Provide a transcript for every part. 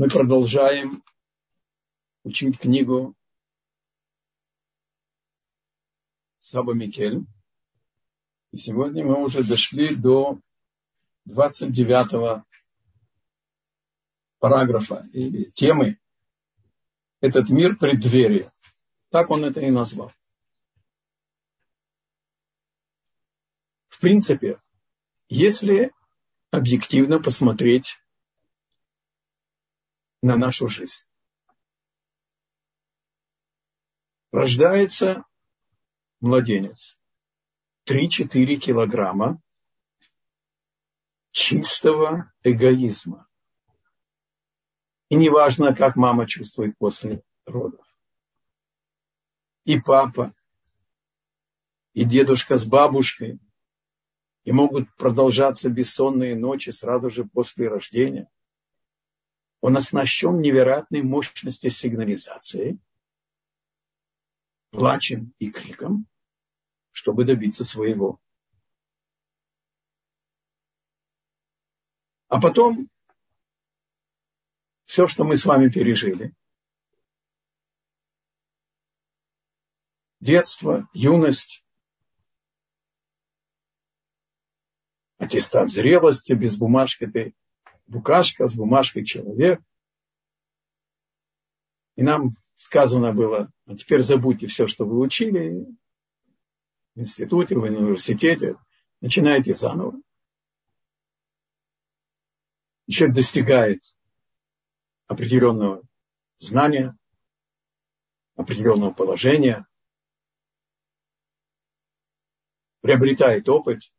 Мы продолжаем учить книгу Саба Микель. И сегодня мы уже дошли до 29 параграфа или темы «Этот мир преддверие». Так он это и назвал. В принципе, если объективно посмотреть на нашу жизнь. Рождается младенец. 3-4 килограмма чистого эгоизма. И неважно, как мама чувствует после родов. И папа, и дедушка с бабушкой, и могут продолжаться бессонные ночи сразу же после рождения – он оснащен невероятной мощностью сигнализации, плачем и криком, чтобы добиться своего. А потом все, что мы с вами пережили, детство, юность, аттестат зрелости, без бумажки ты букашка с бумажкой человек. И нам сказано было, а теперь забудьте все, что вы учили в институте, в университете, начинайте заново. И человек достигает определенного знания, определенного положения, приобретает опыт,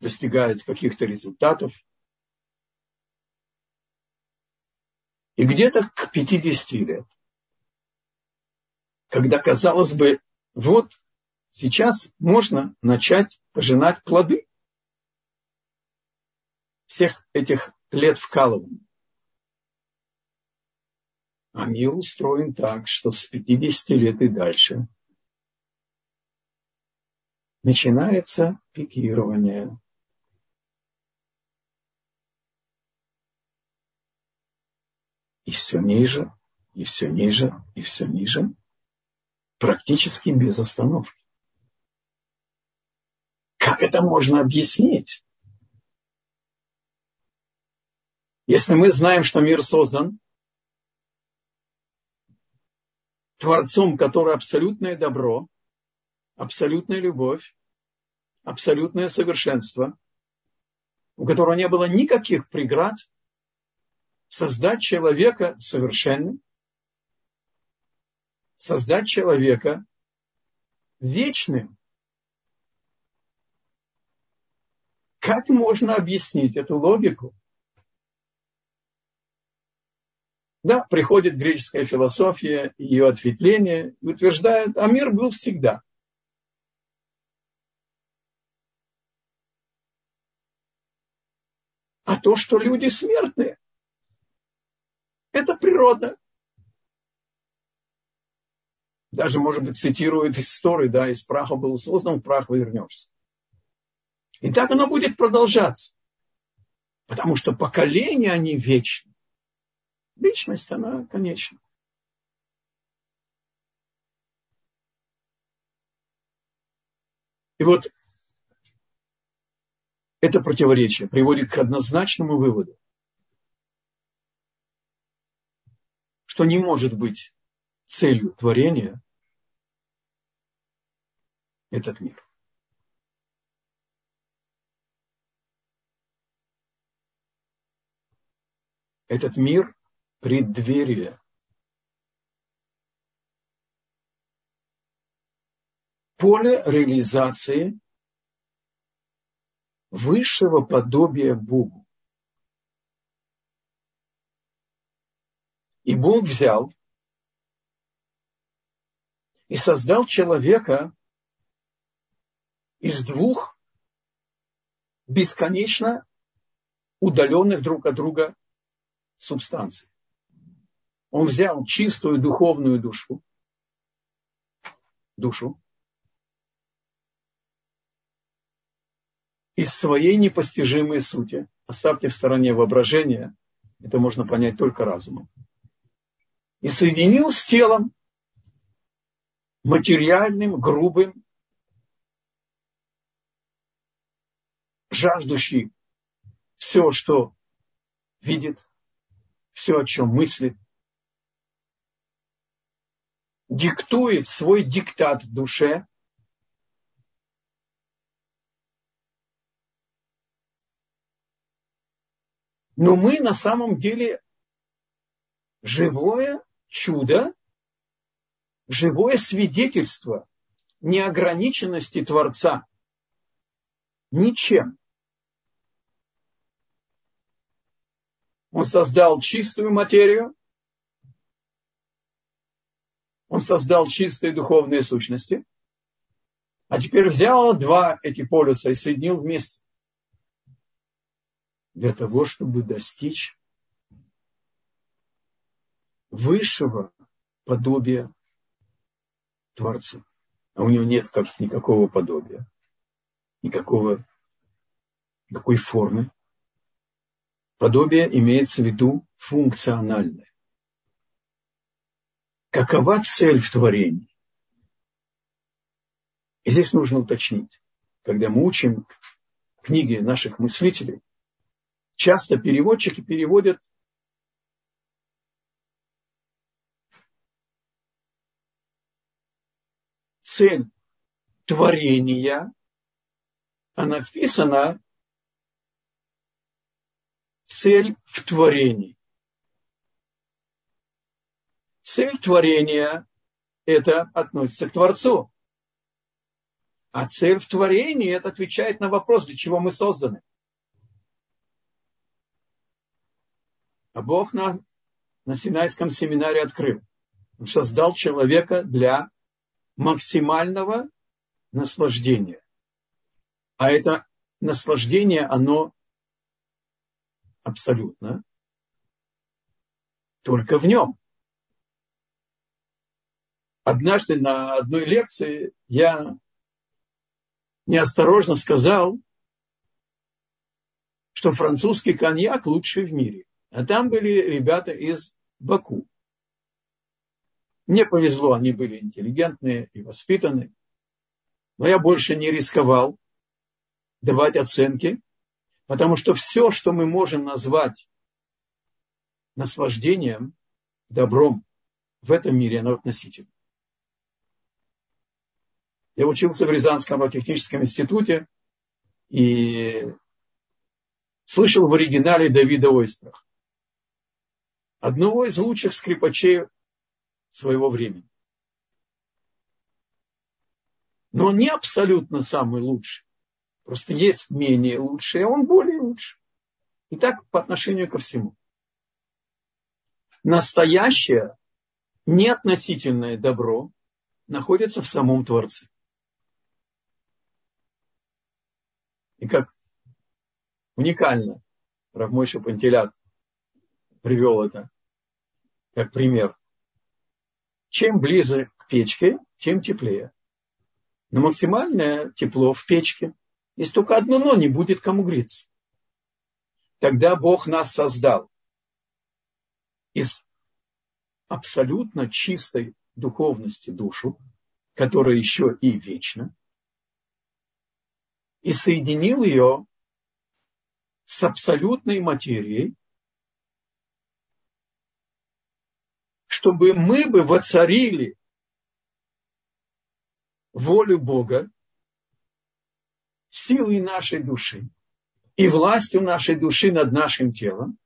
достигает каких-то результатов – И где-то к 50 лет, когда, казалось бы, вот сейчас можно начать пожинать плоды всех этих лет вкалывания. А мир устроен так, что с 50 лет и дальше начинается пикирование. И все ниже, и все ниже, и все ниже, практически без остановки. Как это можно объяснить? Если мы знаем, что мир создан Творцом, который абсолютное добро, абсолютная любовь, абсолютное совершенство, у которого не было никаких преград, создать человека совершенным, создать человека вечным. Как можно объяснить эту логику? Да, приходит греческая философия, ее ответвление, и утверждает, а мир был всегда. А то, что люди смертные, это природа. Даже, может быть, цитирует историю, да, из праха был создан, в прах вернешься. И так оно будет продолжаться. Потому что поколения, они вечны. Вечность, она конечна. И вот это противоречие приводит к однозначному выводу. Что не может быть целью творения этот мир. Этот мир – преддверие. Поле реализации высшего подобия Богу. И Бог взял и создал человека из двух бесконечно удаленных друг от друга субстанций. Он взял чистую духовную душу, душу, из своей непостижимой сути. Оставьте в стороне воображение – Это можно понять только разумом. И соединил с телом материальным, грубым, жаждущий все, что видит, все, о чем мыслит, диктует свой диктат в душе, Но мы на самом деле живое чудо, живое свидетельство неограниченности Творца. Ничем. Он создал чистую материю, он создал чистые духовные сущности, а теперь взял два эти полюса и соединил вместе для того, чтобы достичь высшего подобия Творца. А у него нет как, никакого подобия, никакого, никакой формы. Подобие имеется в виду функциональное. Какова цель в творении? И здесь нужно уточнить, когда мы учим книги наших мыслителей, часто переводчики переводят цель творения, а написано цель в творении. Цель творения – это относится к Творцу. А цель в творении – это отвечает на вопрос, для чего мы созданы. А Бог на, на Синайском семинаре открыл. Он создал человека для максимального наслаждения. А это наслаждение, оно абсолютно только в нем. Однажды на одной лекции я неосторожно сказал, что французский коньяк лучший в мире. А там были ребята из Баку. Мне повезло, они были интеллигентные и воспитанные. Но я больше не рисковал давать оценки, потому что все, что мы можем назвать наслаждением, добром в этом мире, оно относительно. Я учился в Рязанском техническом институте и слышал в оригинале Давида Ойстрах одного из лучших скрипачей своего времени. Но он не абсолютно самый лучший. Просто есть менее лучший, а он более лучший. И так по отношению ко всему. Настоящее, неотносительное добро находится в самом Творце. И как уникально Равмойша Пантелят привел это как пример. Чем ближе к печке, тем теплее. Но максимальное тепло в печке. Есть только одно но, не будет кому греться. Тогда Бог нас создал из абсолютно чистой духовности душу, которая еще и вечна, и соединил ее с абсолютной материей, чтобы мы бы воцарили волю Бога, силой нашей души и властью нашей души над нашим телом,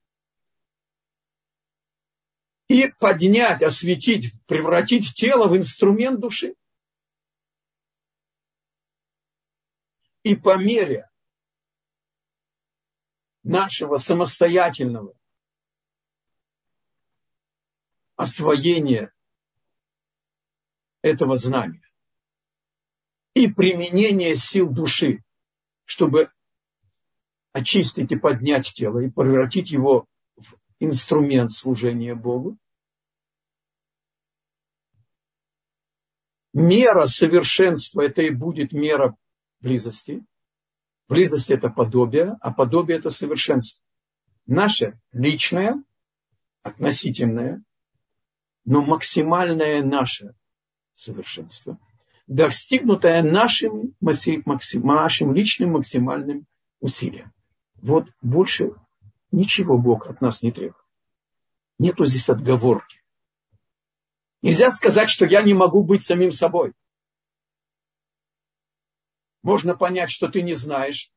и поднять, осветить, превратить тело в инструмент души. И по мере нашего самостоятельного освоение этого знания и применение сил души, чтобы очистить и поднять тело и превратить его в инструмент служения Богу. Мера совершенства – это и будет мера близости. Близость – это подобие, а подобие – это совершенство. Наше личное относительное, но максимальное наше совершенство, достигнутое нашим, нашим личным максимальным усилием. Вот больше ничего Бог от нас не требует. Нету здесь отговорки. Нельзя сказать, что я не могу быть самим собой. Можно понять, что ты не знаешь,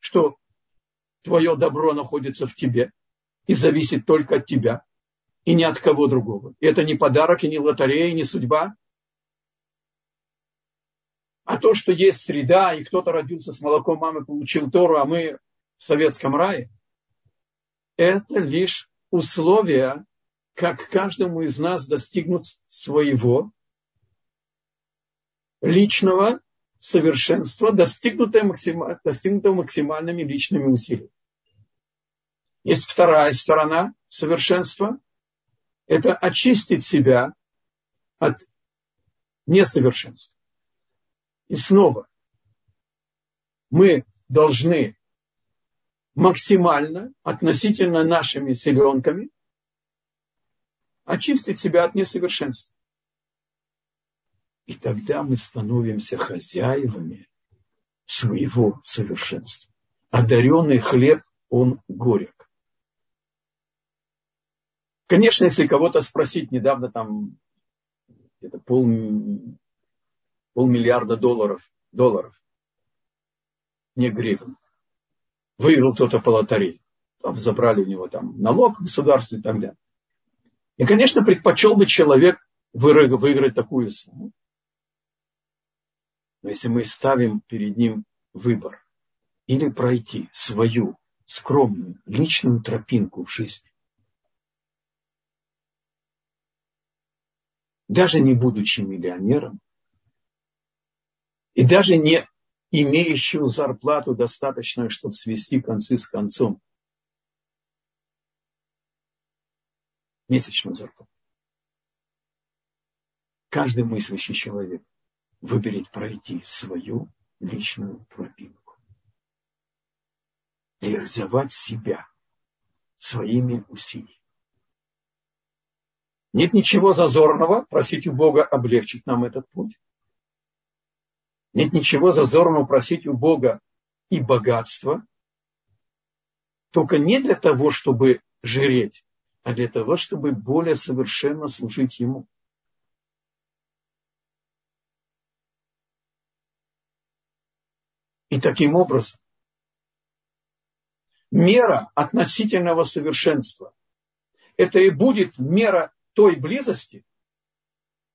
что твое добро находится в тебе и зависит только от тебя и ни от кого другого. Это не подарок, и не лотерея, и не судьба. А то, что есть среда, и кто-то родился с молоком мамы, получил Тору, а мы в советском рае, это лишь условия, как каждому из нас достигнуть своего личного совершенства, достигнутого, максимально, достигнутого максимальными личными усилиями. Есть вторая сторона совершенства. Это очистить себя от несовершенства. И снова мы должны максимально относительно нашими селенками очистить себя от несовершенства. И тогда мы становимся хозяевами своего совершенства. Одаренный хлеб, он горек. Конечно, если кого-то спросить, недавно там где-то пол, полмиллиарда долларов, долларов, не гривен, выиграл кто-то по лотерее. Там забрали у него там налог государства и так далее. И, конечно, предпочел бы человек выиграть такую сумму. Но если мы ставим перед ним выбор или пройти свою скромную личную тропинку в жизни, даже не будучи миллионером, и даже не имеющую зарплату достаточную, чтобы свести концы с концом, месячную зарплату. Каждый мыслящий человек выберет пройти свою личную тропинку. Реализовать себя своими усилиями. Нет ничего зазорного просить у Бога облегчить нам этот путь. Нет ничего зазорного просить у Бога и богатства. Только не для того, чтобы жреть, а для того, чтобы более совершенно служить Ему. И таким образом мера относительного совершенства – это и будет мера той близости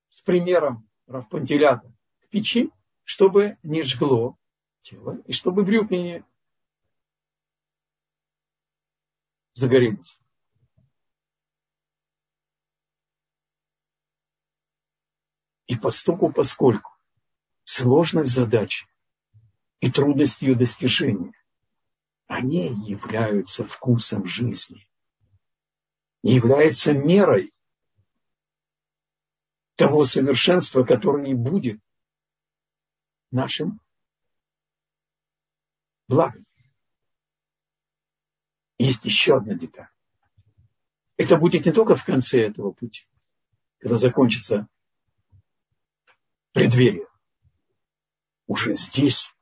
с примером Равпантелята к печи, чтобы не жгло тело и чтобы брюки не загорелись. И постуку поскольку сложность задачи и трудность ее достижения. Они являются вкусом жизни. Являются мерой того совершенства, которое не будет нашим благом. Есть еще одна деталь. Это будет не только в конце этого пути, когда закончится преддверие. Уже здесь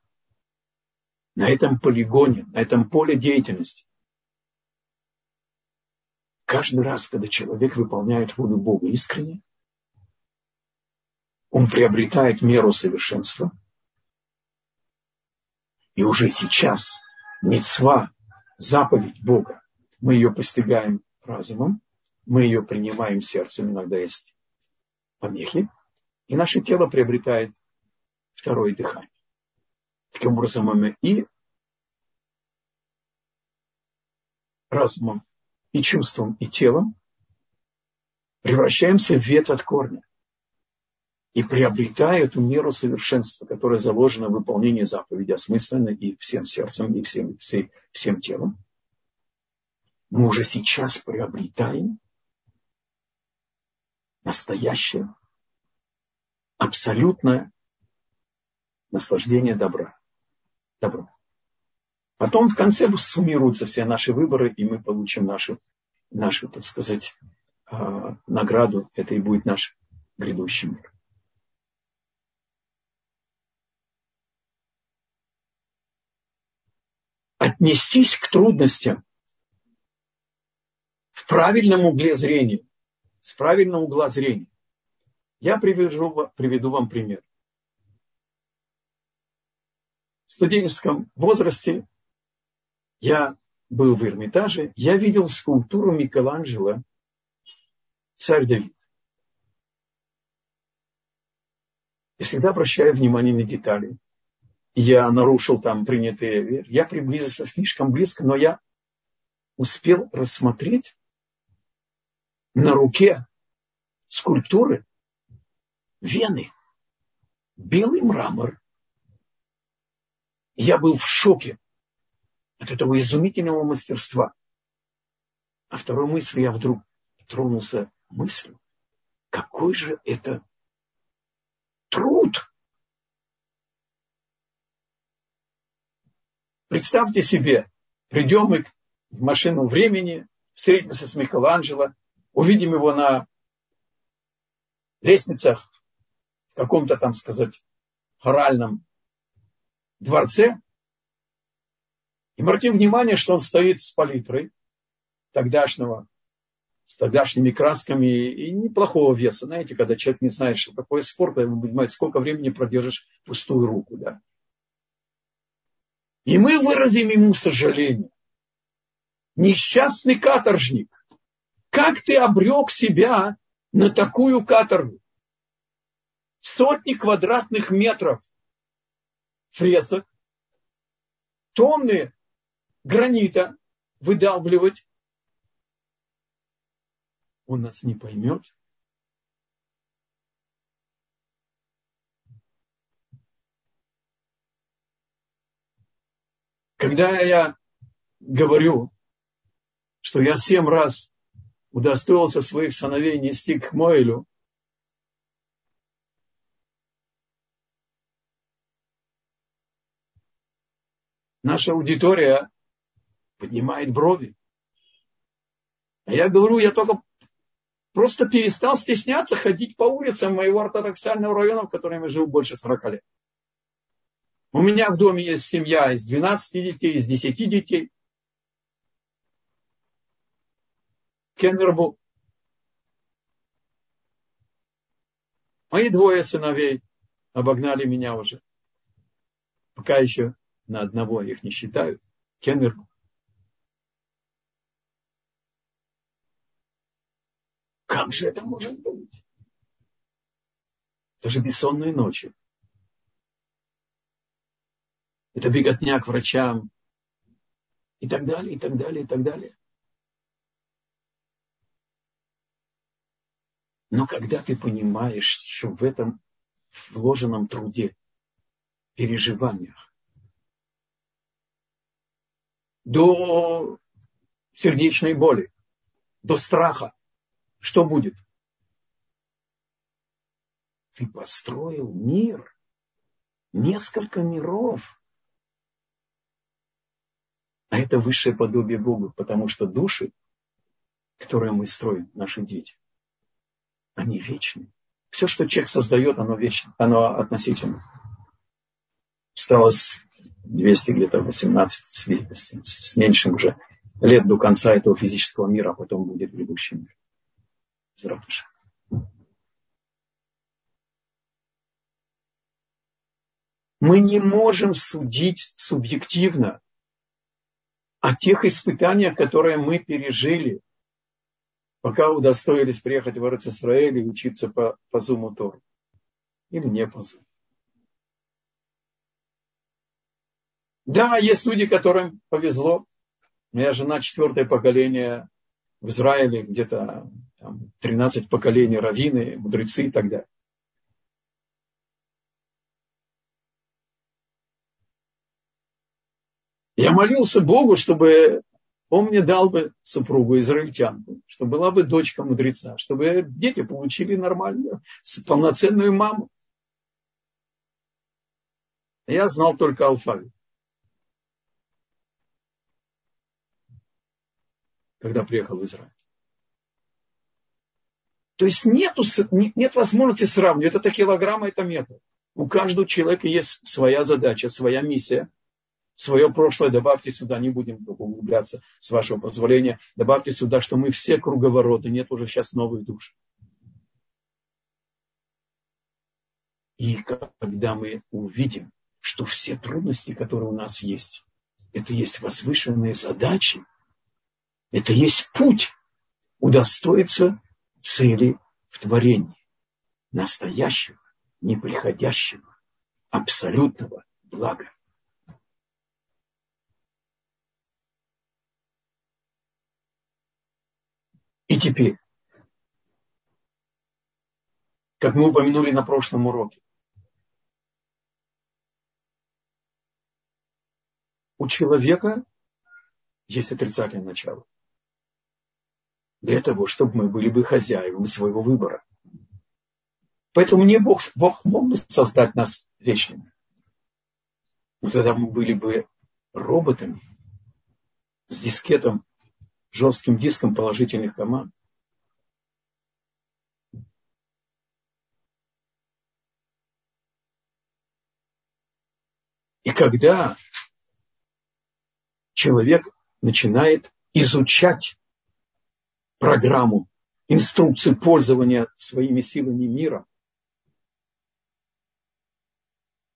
на этом полигоне, на этом поле деятельности. Каждый раз, когда человек выполняет волю Бога искренне, он приобретает меру совершенства. И уже сейчас мецва, заповедь Бога, мы ее постигаем разумом, мы ее принимаем сердцем, иногда есть помехи, и наше тело приобретает второе дыхание. Таким образом, мы и разумом, и чувством, и телом превращаемся в ветвь от корня и приобретая эту меру совершенства, которая заложена в выполнении заповеди осмысленно и всем сердцем, и всем, всем, всем телом, мы уже сейчас приобретаем настоящее, абсолютное наслаждение добра добро. Потом в конце суммируются все наши выборы, и мы получим нашу нашу, так сказать, а, награду, это и будет наш грядущий мир. Отнестись к трудностям в правильном угле зрения, с правильного угла зрения. Я приведу, приведу вам пример. В студенческом возрасте я был в Эрмитаже, я видел скульптуру Микеланджело «Царь Давид». Я всегда обращаю внимание на детали. Я нарушил там принятые вещи. Я приблизился слишком близко, но я успел рассмотреть на руке скульптуры вены, белый мрамор. Я был в шоке от этого изумительного мастерства. А второй мысль я вдруг тронулся мыслью, какой же это труд. Представьте себе, придем мы в машину времени, встретимся с Микеланджело, увидим его на лестницах в каком-то там, сказать, хоральном дворце, и обратим внимание, что он стоит с палитрой тогдашнего, с тогдашними красками и неплохого веса. Знаете, когда человек не знает, что такое спорт, а ему понимает, сколько времени продержишь пустую руку. Да? И мы выразим ему сожаление. Несчастный каторжник, как ты обрек себя на такую каторгу? Сотни квадратных метров фресок, тонны гранита выдалбливать, он нас не поймет. Когда я говорю, что я семь раз удостоился своих сыновей нести к Мойлю, наша аудитория поднимает брови. А я говорю, я только просто перестал стесняться ходить по улицам моего ортодоксального района, в котором я живу больше 40 лет. У меня в доме есть семья из 12 детей, из 10 детей. Кенвербу. Мои двое сыновей обогнали меня уже. Пока еще на одного их не считают. Кенвербу. Как же это может быть? Это же бессонные ночи. Это беготня к врачам. И так далее, и так далее, и так далее. Но когда ты понимаешь, что в этом вложенном труде, переживаниях, до сердечной боли, до страха, что будет? Ты построил мир, несколько миров. А это высшее подобие Бога, потому что души, которые мы строим, наши дети, они вечны. Все, что человек создает, оно вечно, оно относительно. Осталось 200 где-то 18 с, с, с меньшим уже лет до конца этого физического мира, а потом будет грядущий мир. Мы не можем судить субъективно о тех испытаниях, которые мы пережили, пока удостоились приехать в Израиль и учиться по, по Зуму Тору. Или не по Зуму. Да, есть люди, которым повезло. Моя жена четвертое поколение в Израиле, где-то там, 13 поколений раввины, мудрецы и так далее. Я молился Богу, чтобы он мне дал бы супругу израильтянку, чтобы была бы дочка мудреца, чтобы дети получили нормальную, полноценную маму. Я знал только алфавит. Когда приехал в Израиль. То есть нету, нет возможности сравнивать. Это килограммы, это метр. У каждого человека есть своя задача, своя миссия, свое прошлое. Добавьте сюда, не будем углубляться, с вашего позволения. Добавьте сюда, что мы все круговороты, нет уже сейчас новых душ. И когда мы увидим, что все трудности, которые у нас есть, это есть возвышенные задачи, это есть путь удостоиться цели в творении, настоящего, неприходящего, абсолютного блага. И теперь, как мы упомянули на прошлом уроке, у человека есть отрицательное начало. Для того, чтобы мы были бы хозяевами своего выбора. Поэтому не Бог, Бог мог бы создать нас вечными. Но тогда мы были бы роботами с дискетом, жестким диском положительных команд. И когда человек начинает изучать программу, инструкции пользования своими силами мира,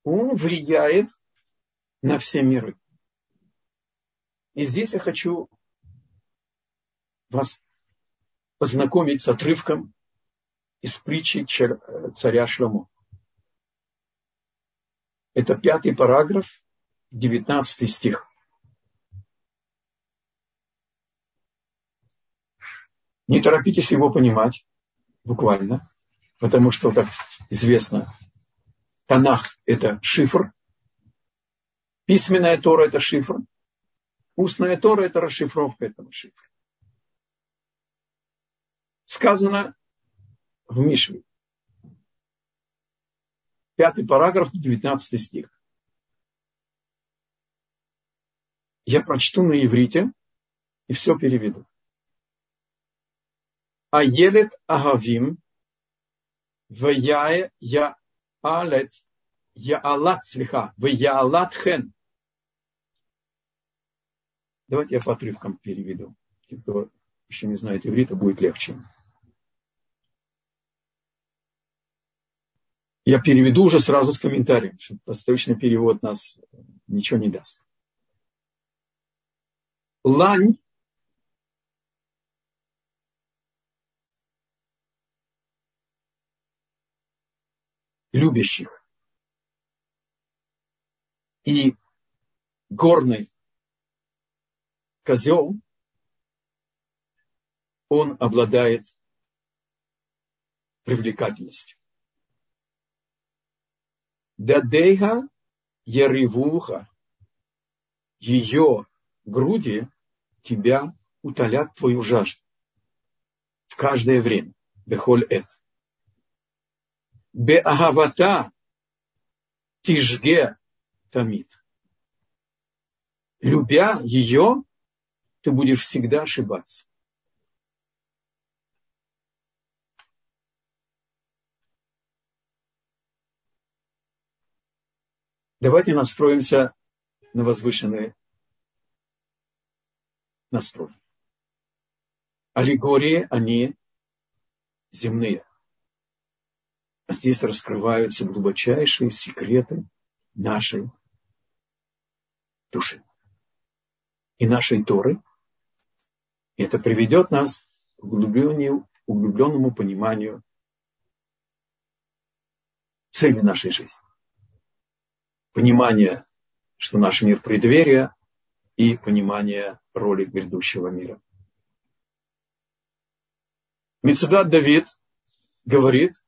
он влияет на все миры. И здесь я хочу вас познакомить с отрывком из притчи царя Шломо. Это пятый параграф, девятнадцатый стих. Не торопитесь его понимать, буквально, потому что, как известно, Танах – это шифр, письменная Тора – это шифр, устная Тора – это расшифровка этого шифра. Сказано в Мишве. Пятый параграф, девятнадцатый стих. Я прочту на иврите и все переведу. Аелет Агавим, Ваяе Яалет, Яалат, слиха, Ваяалат Хен. Давайте я по отрывкам переведу. Те, кто еще не знает иврита, будет легче. Я переведу уже сразу с комментарием, что восточный перевод нас ничего не даст. Лань любящих. И горный козел, он обладает привлекательностью. Дадейха Яривуха, ее груди тебя утолят твою жажду в каждое время. Бехоль это. Беагавата тижге тамит. Любя ее, ты будешь всегда ошибаться. Давайте настроимся на возвышенные настрой. Аллегории, они земные. А здесь раскрываются глубочайшие секреты нашей души и нашей Торы. И это приведет нас к углубленному пониманию цели нашей жизни. Понимание, что наш мир преддверия, и понимание роли грядущего мира. Мецудат Давид говорит,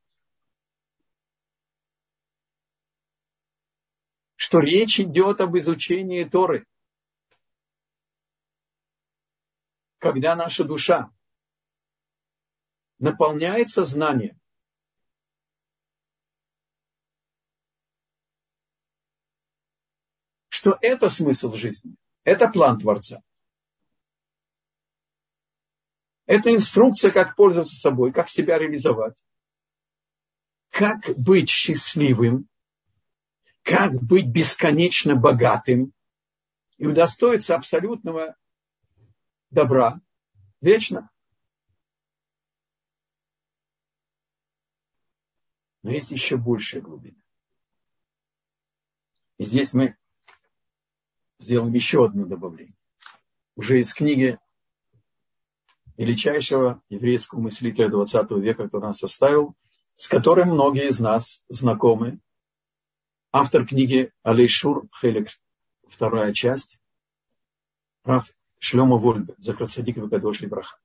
что речь идет об изучении Торы. Когда наша душа наполняется знанием, что это смысл жизни, это план Творца. Это инструкция, как пользоваться собой, как себя реализовать, как быть счастливым, как быть бесконечно богатым и удостоиться абсолютного добра вечно. Но есть еще большая глубина. И здесь мы сделаем еще одно добавление. Уже из книги величайшего еврейского мыслителя 20 века, который нас оставил, с которым многие из нас знакомы. Автор книги Алейшур Хелек, вторая часть, Раф Шлема Вольбе, Закрацадик Вакадош Браха.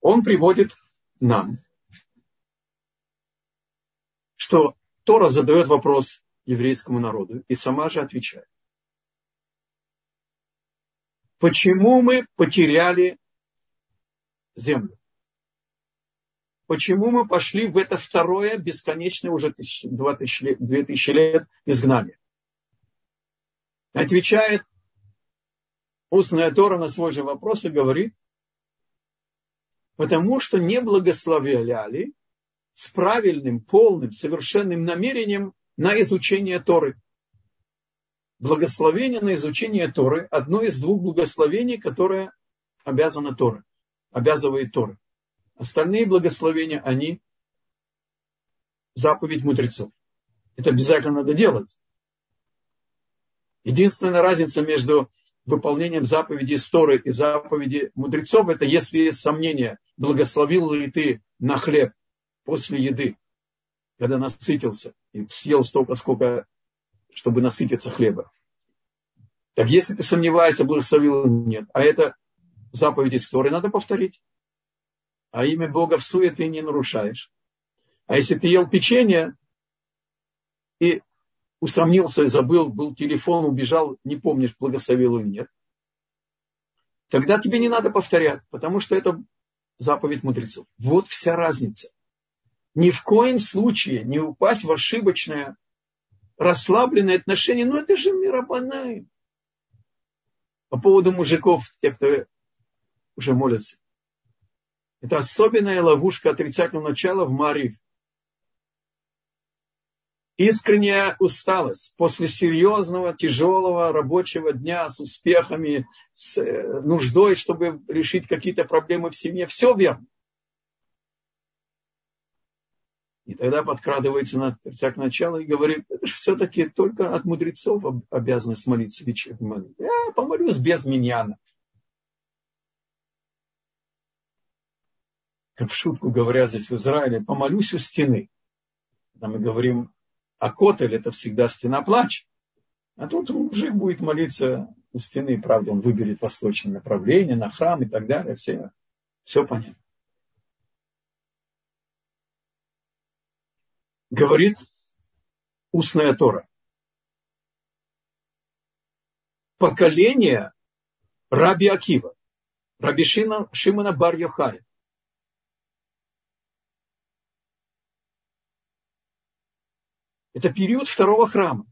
Он приводит нам, что Тора задает вопрос еврейскому народу и сама же отвечает. Почему мы потеряли землю? Почему мы пошли в это второе бесконечное уже два тысячи лет, две тысячи лет изгнание? Отвечает устная Тора на свой же вопрос и говорит, потому что не благословляли с правильным, полным, совершенным намерением на изучение Торы. Благословение на изучение Торы – одно из двух благословений, которое обязано Торы, обязывает Торы. Остальные благословения, они заповедь мудрецов. Это обязательно надо делать. Единственная разница между выполнением заповеди Торы и заповеди мудрецов, это если есть сомнение, благословил ли ты на хлеб после еды, когда насытился и съел столько, сколько, чтобы насытиться хлеба. Так если ты сомневаешься, благословил или нет, а это заповедь истории, надо повторить. А имя Бога в суе ты не нарушаешь. А если ты ел печенье и усомнился забыл, был телефон, убежал, не помнишь, благословил или нет, тогда тебе не надо повторять, потому что это заповедь мудрецов. Вот вся разница ни в коем случае не упасть в ошибочное, расслабленное отношение. Ну, это же миробанай. По поводу мужиков, те, кто уже молятся. Это особенная ловушка отрицательного начала в Марив. Искренняя усталость после серьезного, тяжелого рабочего дня с успехами, с э, нуждой, чтобы решить какие-то проблемы в семье. Все верно. И тогда подкрадывается на царь начала и говорит, это же все-таки только от мудрецов обязанность молиться вечерней молитвы. Я помолюсь без миньяна. Как в шутку говорят здесь в Израиле, помолюсь у стены. Когда мы говорим о котель, это всегда стена плач. А тут мужик будет молиться у стены, правда, он выберет восточное направление, на храм и так далее. Все, все понятно. Говорит устная Тора. Поколение Раби Акива, Раби Шина, Шимона бар -Йохая. Это период второго храма.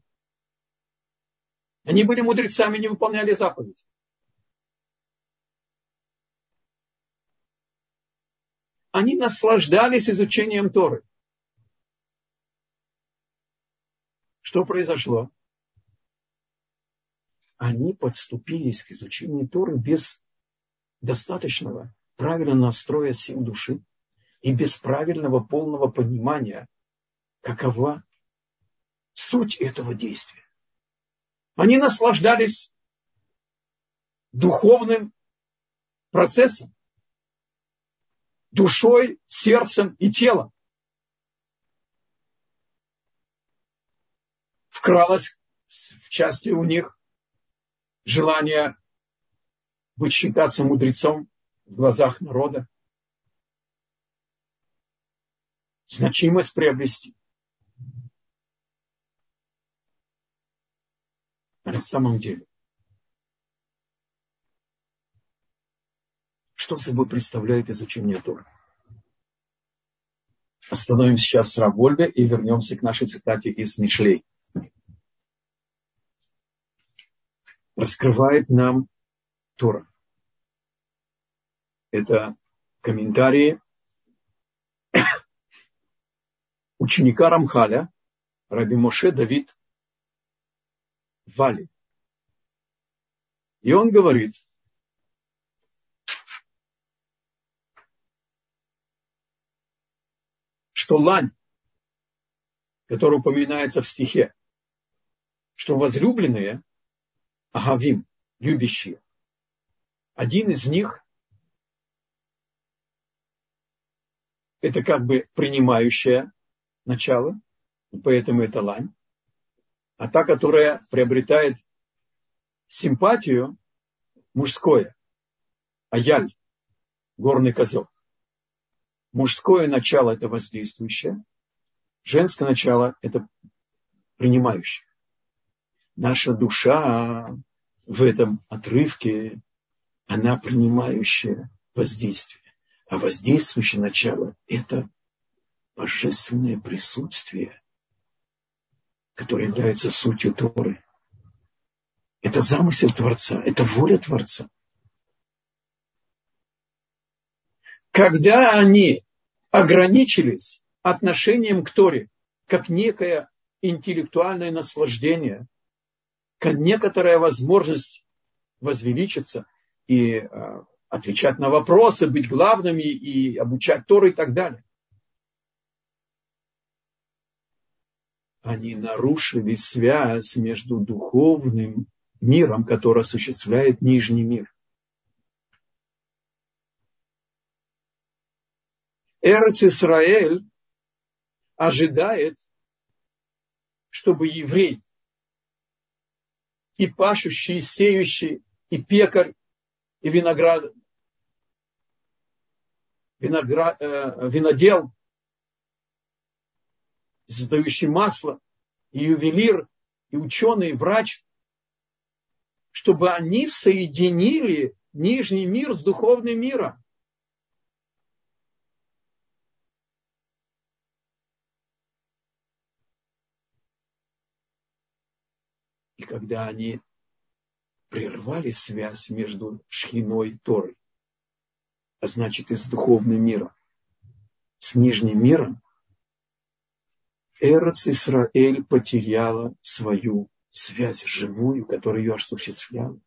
Они были мудрецами, не выполняли заповедь. Они наслаждались изучением Торы. Что произошло? Они подступились к изучению Торы без достаточного правильного настроя сил души и без правильного полного понимания, какова суть этого действия. Они наслаждались духовным процессом, душой, сердцем и телом. Вкралось в части у них желание быть считаться мудрецом в глазах народа, значимость приобрести. А на самом деле, что собой представляет изучение Тора? Остановим сейчас с Равольбе и вернемся к нашей цитате из Мишлей. Раскрывает нам Тора. Это комментарии ученика Рамхаля, Раби Моше Давид Вали. И он говорит, что лань, которая упоминается в стихе, что возлюбленные, агавим, любящие, один из них это как бы принимающее начало, поэтому это лань, а та, которая приобретает симпатию, мужское, аяль, горный козел. Мужское начало – это воздействующее, женское начало – это принимающее. Наша душа в этом отрывке, она принимающая воздействие. А воздействующее начало – это божественное присутствие, которое является сутью Торы. Это замысел Творца, это воля Творца. Когда они ограничились отношением к Торе, как некое интеллектуальное наслаждение, некоторая возможность возвеличиться и э, отвечать на вопросы, быть главными и обучать Тору и так далее. Они нарушили связь между духовным миром, который осуществляет нижний мир. Эрц Исраэль ожидает, чтобы еврей и пашущий, и сеющий, и пекарь, и виноград, виноград, э, винодел, создающий масло, и ювелир, и ученый, и врач, чтобы они соединили нижний мир с духовным миром. Когда они прервали связь между Шхиной и Торой, а значит и с духовным миром, с нижним миром, Эрц Исраэль потеряла свою связь живую, которая ее осуществляла.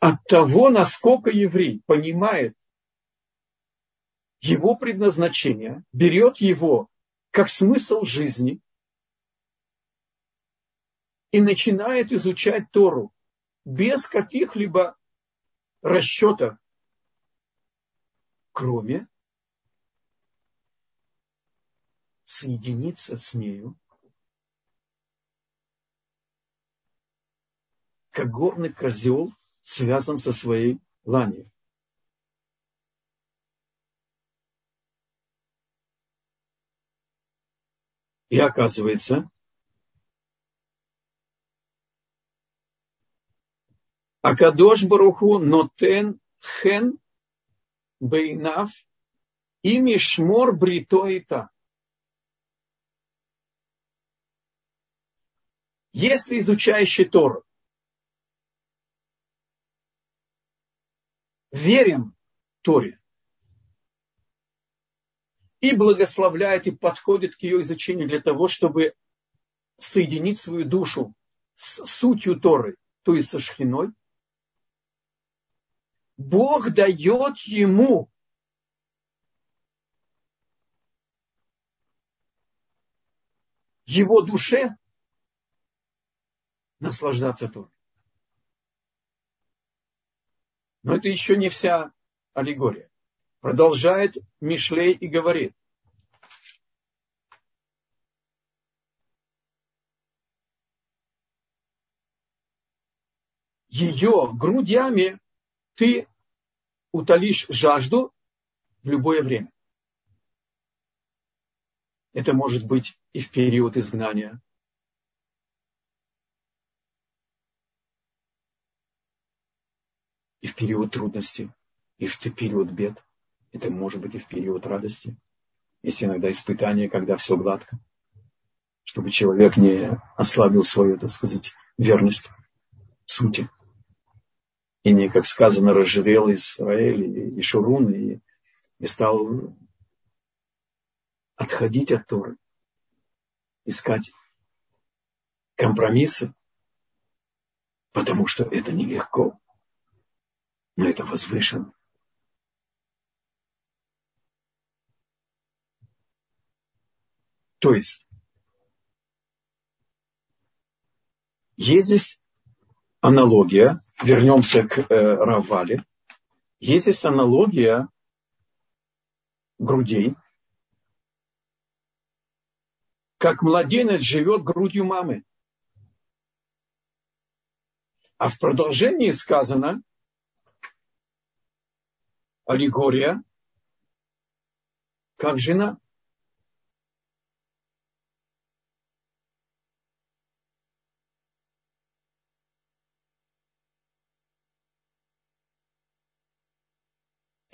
От того, насколько еврей понимает его предназначение, берет его как смысл жизни и начинает изучать Тору без каких-либо расчетов, кроме соединиться с нею, как горный козел связан со своей ланью. И оказывается, Акадош Баруху нотен хен бейнав и мишмор бритоита. Если изучающий Тору верен Торе и благословляет и подходит к ее изучению для того, чтобы соединить свою душу с сутью Торы, то есть со шхиной, Бог дает ему его душе наслаждаться Торой. Но это еще не вся аллегория. Продолжает Мишлей и говорит. Ее грудями ты утолишь жажду в любое время. Это может быть и в период изгнания, и в период трудности, и в период бед. Это может быть и в период радости. Есть иногда испытания, когда все гладко. Чтобы человек не ослабил свою, так сказать, верность сути. и не, как сказано, разжирел Израиль и, Шурун, и, и стал отходить от Торы, искать компромиссы, потому что это нелегко, но это возвышенно. То есть, есть здесь аналогия, вернемся к э, Равале, есть здесь аналогия грудей, как младенец живет грудью мамы. А в продолжении сказано аллегория, как жена.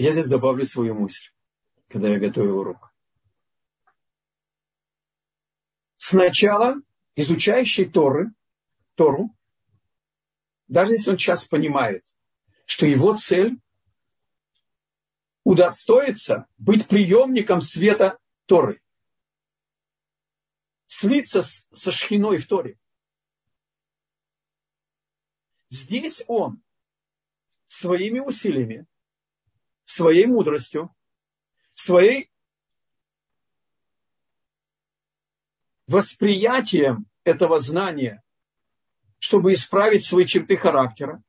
Я здесь добавлю свою мысль, когда я готовил урок. Сначала изучающий Торы, Тору, даже если он сейчас понимает, что его цель удостоиться быть приемником света Торы. Слиться со шхиной в Торе. Здесь он своими усилиями своей мудростью, своей восприятием этого знания, чтобы исправить свои черты характера.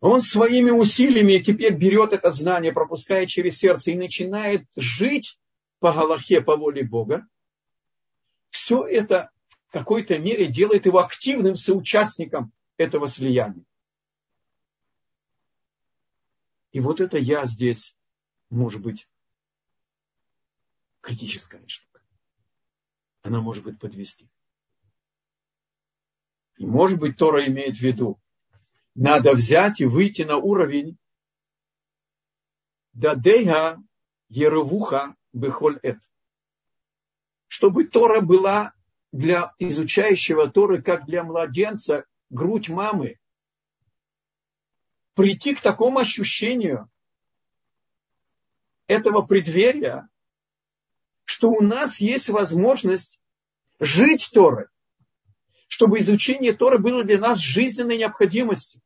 Он своими усилиями теперь берет это знание, пропуская через сердце и начинает жить по Галахе, по воле Бога. Все это в какой-то мере делает его активным соучастником этого слияния. И вот это я здесь, может быть, критическая штука. Она может быть подвести. И может быть, Тора имеет в виду, надо взять и выйти на уровень Дадея Еревуха Бехоль Эт. Чтобы Тора была для изучающего Торы, как для младенца, грудь мамы, прийти к такому ощущению этого преддверия, что у нас есть возможность жить Торой, чтобы изучение Торы было для нас жизненной необходимостью.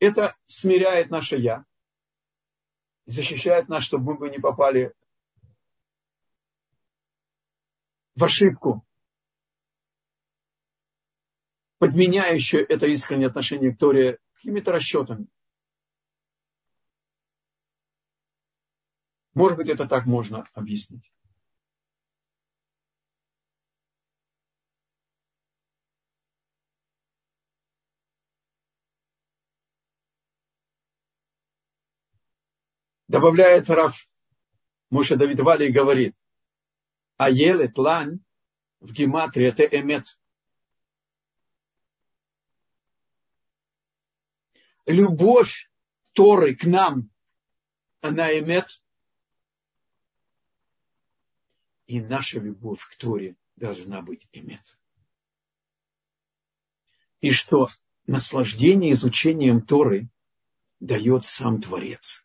Это смиряет наше «я», защищает нас, чтобы мы не попали в ошибку, подменяющую это искреннее отношение к Торе какими-то расчетами. Может быть, это так можно объяснить. Добавляет Раф Моше Давид Вали и говорит, а елет лань в гематрии это эмет. Любовь Торы к нам, она имеет. И наша любовь к Торе должна быть имет. И что наслаждение изучением Торы дает сам Творец.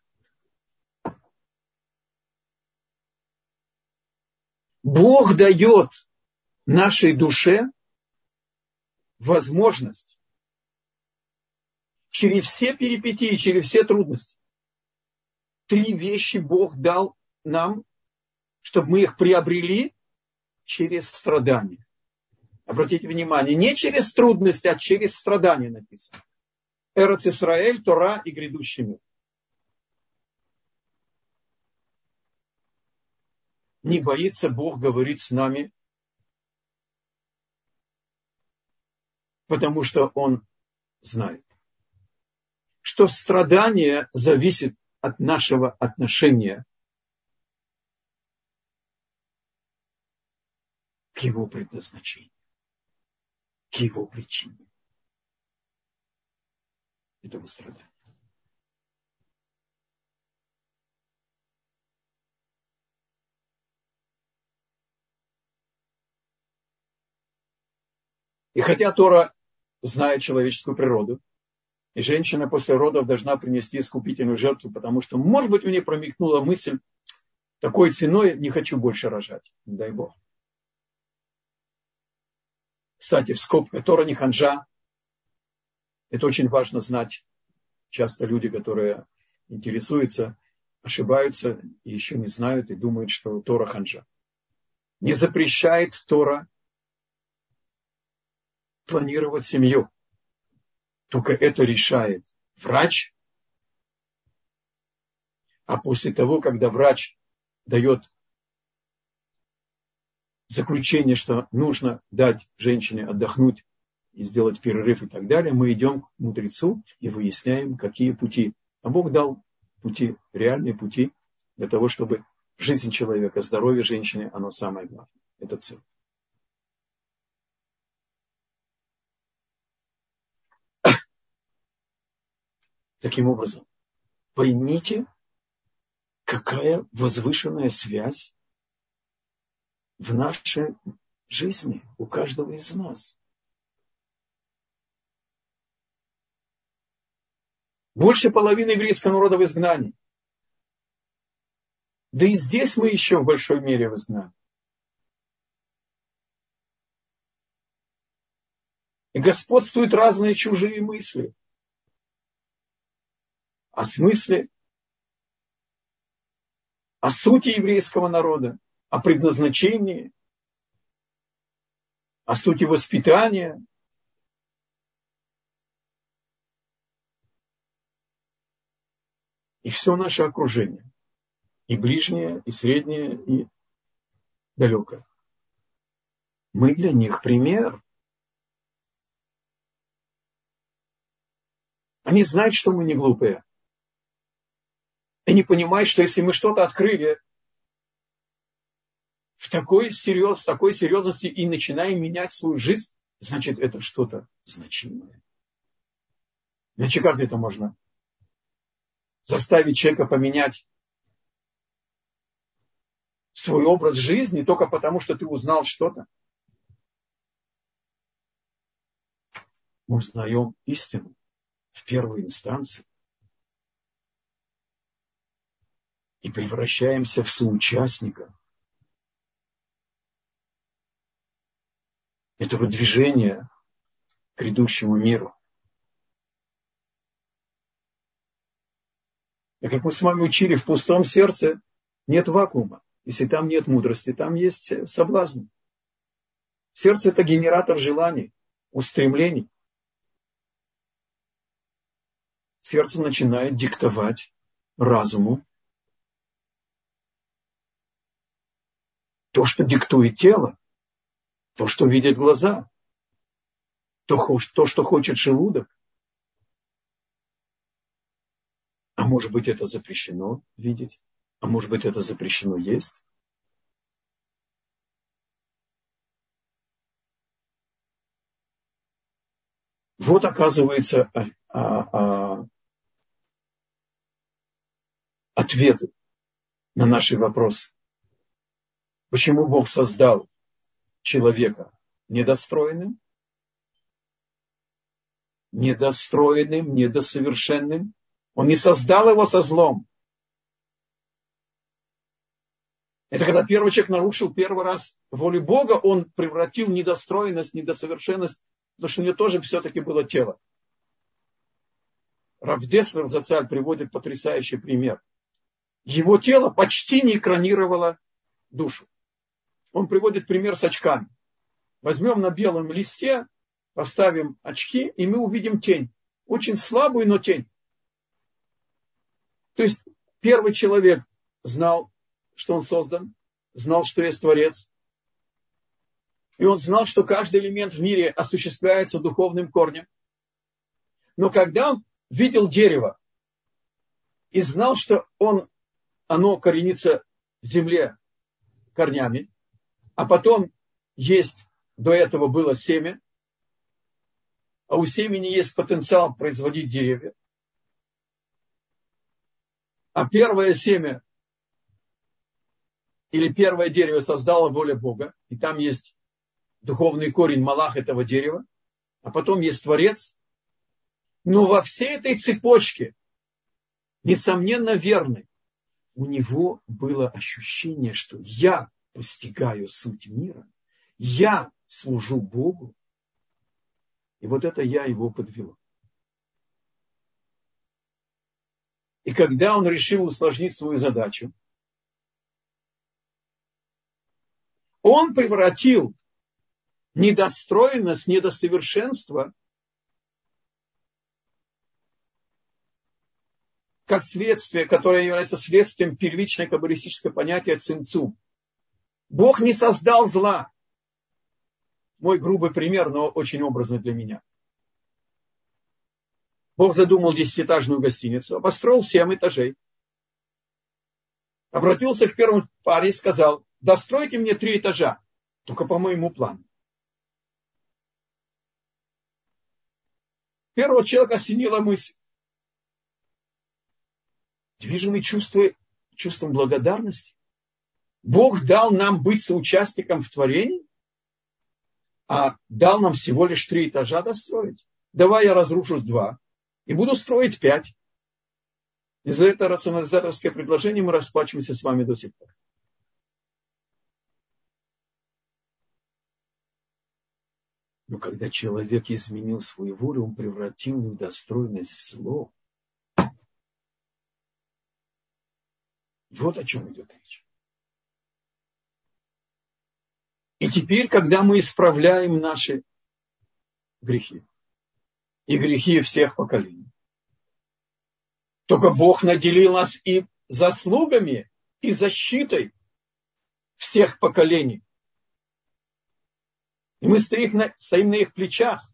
Бог дает нашей душе возможность через все перипетии, через все трудности. Три вещи Бог дал нам, чтобы мы их приобрели через страдания. Обратите внимание, не через трудности, а через страдания написано. Эрец Исраэль, Тора и грядущий мир. Не боится Бог говорить с нами, потому что Он знает что страдание зависит от нашего отношения к его предназначению, к его причине этого страдания. И хотя Тора знает человеческую природу. И женщина после родов должна принести искупительную жертву, потому что, может быть, у нее промелькнула мысль, такой ценой не хочу больше рожать, дай Бог. Кстати, в скобках Тора не ханжа. Это очень важно знать. Часто люди, которые интересуются, ошибаются и еще не знают и думают, что Тора ханжа. Не запрещает Тора планировать семью. Только это решает врач. А после того, когда врач дает заключение, что нужно дать женщине отдохнуть и сделать перерыв и так далее, мы идем к мудрецу и выясняем, какие пути. А Бог дал пути, реальные пути для того, чтобы жизнь человека, здоровье женщины, оно самое главное. Это цель. Таким образом, поймите, какая возвышенная связь в нашей жизни у каждого из нас. Больше половины еврейского народа в изгнании. Да и здесь мы еще в большой мере в изгнании. И господствуют разные чужие мысли. О смысле, о сути еврейского народа – о предназначении, о сути воспитания. И все наше окружение, и ближнее, и среднее, и далекое. Мы для них пример. Они знают, что мы не глупые. Они понимают, что если мы что-то открыли, в такой, серьез, такой серьезности и начинаем менять свою жизнь, значит, это что-то значимое. Иначе как это можно? Заставить человека поменять свой образ жизни только потому, что ты узнал что-то? Мы узнаем истину в первой инстанции и превращаемся в соучастника этого движения к грядущему миру. И как мы с вами учили, в пустом сердце нет вакуума. Если там нет мудрости, там есть соблазн. Сердце – это генератор желаний, устремлений. Сердце начинает диктовать разуму то, что диктует тело то, что видят глаза, то, то что хочет желудок. А может быть, это запрещено видеть, а может быть, это запрещено есть. Вот оказывается а, а, а, ответы на наши вопросы. Почему Бог создал человека недостроенным, недостроенным, недосовершенным. Он не создал его со злом. Это когда первый человек нарушил первый раз волю Бога, он превратил недостроенность, недосовершенность, потому что у него тоже все-таки было тело. Равдеслер за царь приводит потрясающий пример. Его тело почти не экранировало душу. Он приводит пример с очками. Возьмем на белом листе, поставим очки, и мы увидим тень. Очень слабую, но тень. То есть первый человек знал, что он создан, знал, что есть Творец. И он знал, что каждый элемент в мире осуществляется духовным корнем. Но когда он видел дерево и знал, что он, оно коренится в земле корнями, а потом есть, до этого было семя, а у семени есть потенциал производить деревья. А первое семя или первое дерево создало воля Бога, и там есть духовный корень Малах этого дерева. а потом есть Творец. Но во всей этой цепочке, несомненно верный, у него было ощущение, что я постигаю суть мира, я служу Богу. И вот это я его подвело. И когда он решил усложнить свою задачу, он превратил недостроенность, недосовершенство как следствие, которое является следствием первичной каббалистического понятия цинцу. Бог не создал зла. Мой грубый пример, но очень образный для меня. Бог задумал десятиэтажную гостиницу, построил семь этажей. Обратился к первому паре и сказал, достройте мне три этажа, только по моему плану. Первого человека осенила мысль. Движимый чувство, чувством благодарности. Бог дал нам быть соучастником в творении, а дал нам всего лишь три этажа достроить. Давай я разрушу два и буду строить пять. И за это рационализаторское предложение мы расплачиваемся с вами до сих пор. Но когда человек изменил свою волю, он превратил недостроенность в зло. Вот о чем идет речь. И теперь, когда мы исправляем наши грехи и грехи всех поколений, только Бог наделил нас и заслугами, и защитой всех поколений. И мы стоим на, стоим на их плечах.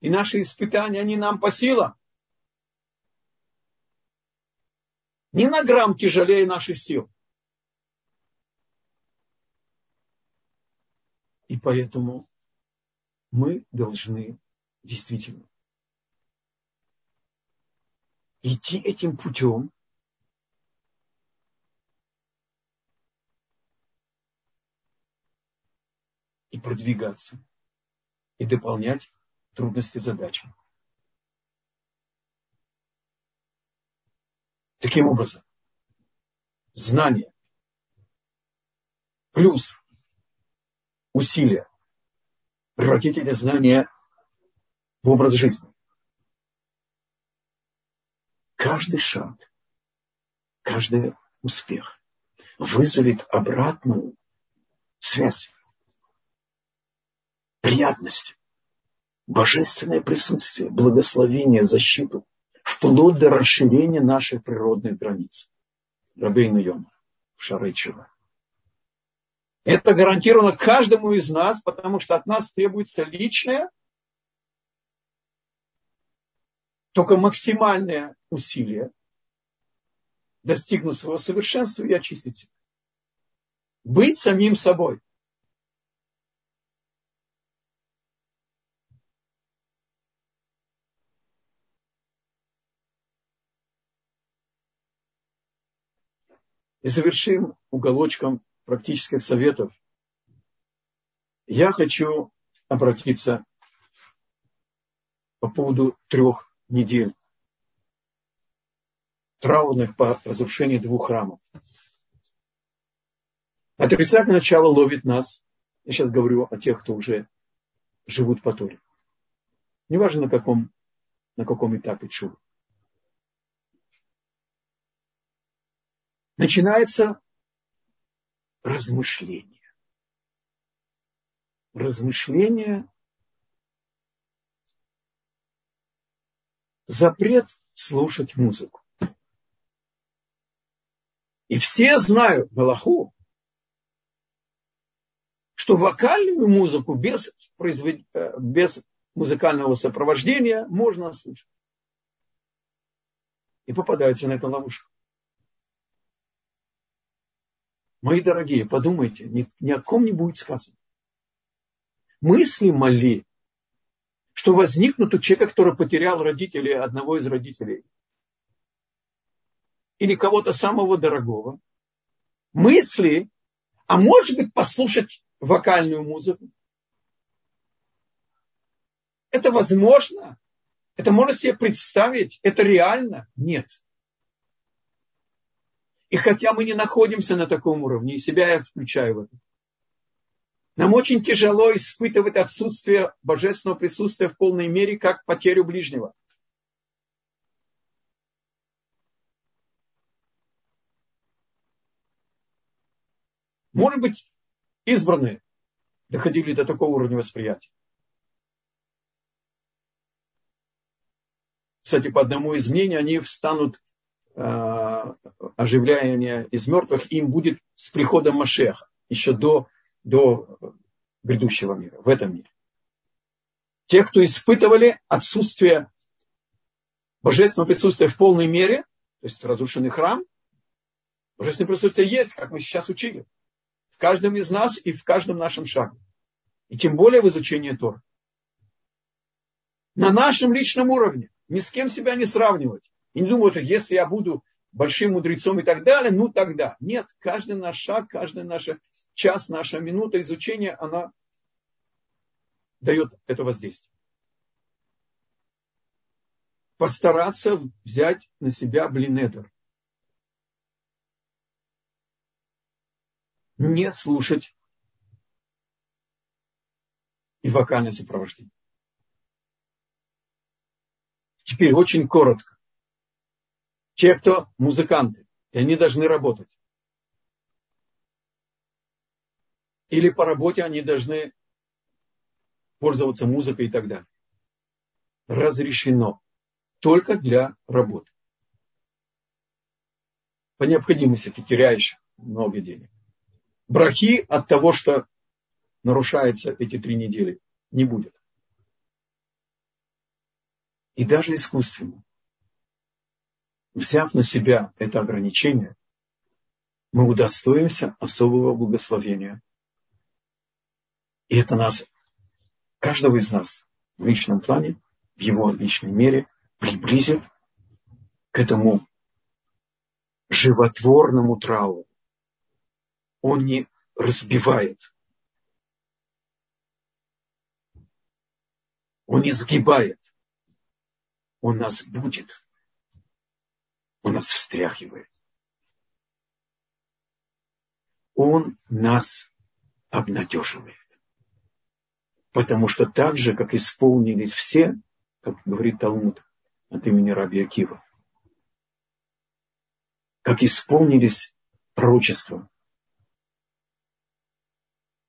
И наши испытания, они нам по силам. Ни на грамм тяжелее наших сил. И поэтому мы должны действительно идти этим путем, и продвигаться, и дополнять трудности задачи. Таким образом, знание плюс усилия превратить эти знания в образ жизни. Каждый шаг, каждый успех вызовет обратную связь приятность, божественное присутствие, благословение, защиту, вплоть до расширения наших природных границ. Рабейна Йома, Шарычева. Это гарантировано каждому из нас, потому что от нас требуется личное, только максимальное усилие достигнуть своего совершенства и очистить себя. Быть самим собой. И завершим уголочком практических советов. Я хочу обратиться по поводу трех недель траурных по разрушению двух храмов. Отрицательное начало ловит нас. Я сейчас говорю о тех, кто уже живут по Торе. Неважно на каком, на каком этапе чува. начинается размышление. Размышление, запрет слушать музыку. И все знают Галаху, что вокальную музыку без, производ... Э, без музыкального сопровождения можно слушать. И попадаются на эту ловушку. Мои дорогие, подумайте, ни, ни о ком не будет сказано. Мысли ли, что возникнут у человека, который потерял родителей, одного из родителей, или кого-то самого дорогого, мысли, а может быть послушать вокальную музыку. это возможно? Это можно себе представить? Это реально? Нет. И хотя мы не находимся на таком уровне, и себя я включаю в это, нам очень тяжело испытывать отсутствие божественного присутствия в полной мере, как потерю ближнего. Может быть, избранные доходили до такого уровня восприятия. Кстати, по одному из мнений, они встанут э, оживление из мертвых, им будет с приходом Машеха, еще до до грядущего мира, в этом мире. Те, кто испытывали отсутствие божественного присутствия в полной мере, то есть разрушенный храм, божественное присутствие есть, как мы сейчас учили, в каждом из нас и в каждом нашем шаге. И тем более в изучении Тора. На нашем личном уровне. Ни с кем себя не сравнивать. И не думать, если я буду большим мудрецом и так далее, ну тогда. Нет, каждый наш шаг, каждая наша час, наша минута изучения, она дает это воздействие. Постараться взять на себя блинедер. Не слушать и вокальное сопровождение. Теперь очень коротко. Те, кто музыканты, и они должны работать. или по работе они должны пользоваться музыкой и так далее. Разрешено. Только для работы. По необходимости ты теряешь много денег. Брахи от того, что нарушается эти три недели, не будет. И даже искусственно. Взяв на себя это ограничение, мы удостоимся особого благословения и это нас, каждого из нас в личном плане, в его личной мере приблизит к этому животворному трауру. Он не разбивает. Он не сгибает. Он нас будет. Он нас встряхивает. Он нас обнадеживает. Потому что так же, как исполнились все, как говорит Талмуд от имени Раби Акива, как исполнились пророчества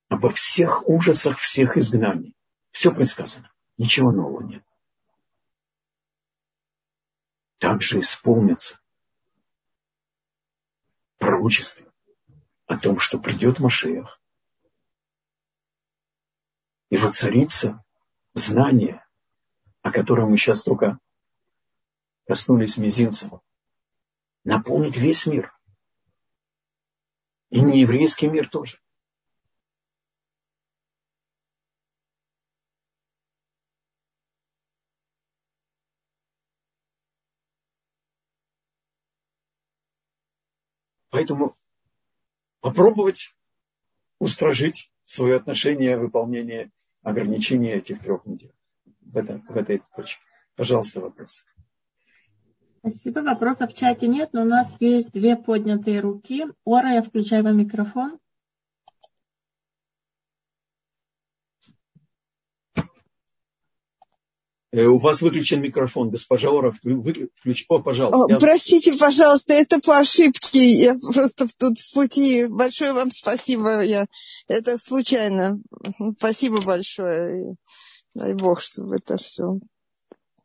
обо всех ужасах всех изгнаний. Все предсказано. Ничего нового нет. Также исполнится пророчество о том, что придет Машех, и воцарится знание, о котором мы сейчас только коснулись мизинцем, наполнит весь мир. И нееврейский мир тоже. Поэтому попробовать устражить свое отношение выполнения ограничения этих трех недель. В, этом, в этой точке. Пожалуйста, вопрос. Спасибо. Вопросов в чате нет, но у нас есть две поднятые руки. Ора, я включаю вам микрофон. У вас выключен микрофон, госпожа Ора, включи. О, пожалуйста. О, простите, пожалуйста, это по ошибке. Я просто тут в пути. Большое вам спасибо. Я... Это случайно. Спасибо большое. Дай Бог, чтобы это все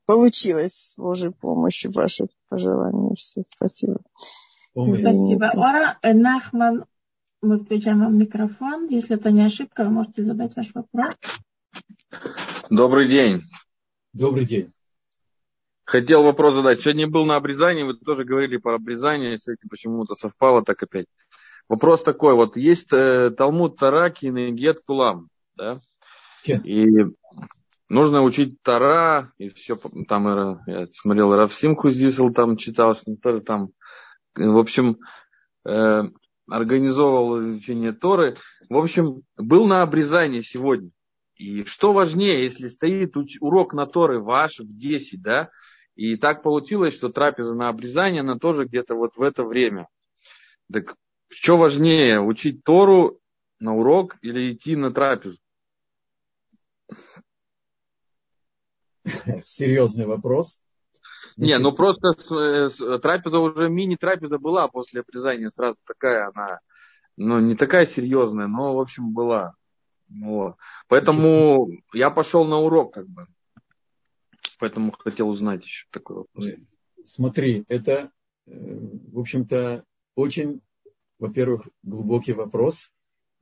получилось с Божьей помощью, ваших пожеланий. Все. Спасибо. Спасибо. Ора, э, Нахман, мы включаем вам микрофон. Если это не ошибка, вы можете задать ваш вопрос. Добрый день. Добрый день. Хотел вопрос задать. Сегодня был на обрезании, вы тоже говорили про обрезание, сегодня почему-то совпало так опять. Вопрос такой, вот есть э, Талмуд Тараки и Гет Кулам, да? Yeah. И нужно учить Тара, и все, там э, я смотрел Равсим Хузисл, там читал, что тоже там, в общем, э, организовывал учение Торы. В общем, был на обрезании сегодня. И что важнее, если стоит урок на Торы ваш в 10, да, и так получилось, что трапеза на обрезание, она тоже где-то вот в это время. Так что важнее, учить Тору на урок или идти на трапезу? Серьезный вопрос. Не, ну просто трапеза уже, мини-трапеза была после обрезания, сразу такая она, ну не такая серьезная, но в общем была. Вот. Поэтому я пошел на урок как бы. Поэтому хотел узнать еще такой вопрос. Смотри, это, э, в общем-то, очень, во-первых, глубокий вопрос,